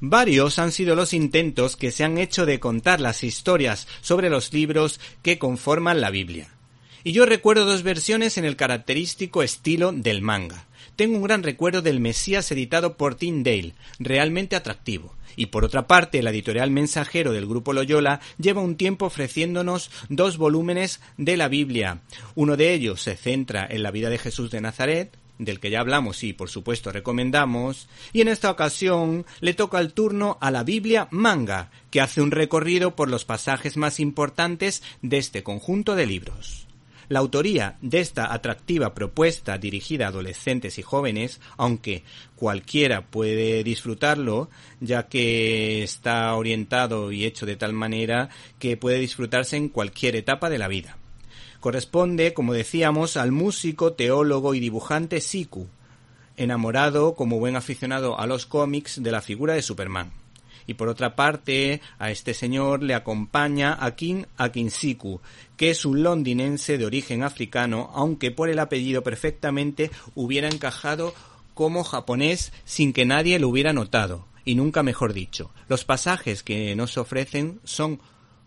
Varios han sido los intentos que se han hecho de contar las historias sobre los libros que conforman la Biblia. Y yo recuerdo dos versiones en el característico estilo del manga. Tengo un gran recuerdo del Mesías editado por Tyndale, realmente atractivo. Y por otra parte, la editorial Mensajero del Grupo Loyola lleva un tiempo ofreciéndonos dos volúmenes de la Biblia. Uno de ellos se centra en la vida de Jesús de Nazaret, del que ya hablamos y por supuesto recomendamos, y en esta ocasión le toca el turno a la Biblia Manga, que hace un recorrido por los pasajes más importantes de este conjunto de libros. La autoría de esta atractiva propuesta dirigida a adolescentes y jóvenes, aunque cualquiera puede disfrutarlo, ya que está orientado y hecho de tal manera que puede disfrutarse en cualquier etapa de la vida. Corresponde, como decíamos, al músico, teólogo y dibujante Siku, enamorado como buen aficionado a los cómics de la figura de Superman. Y por otra parte, a este señor le acompaña Akin Akinsiku, que es un londinense de origen africano, aunque por el apellido perfectamente hubiera encajado como japonés sin que nadie lo hubiera notado, y nunca mejor dicho. Los pasajes que nos ofrecen son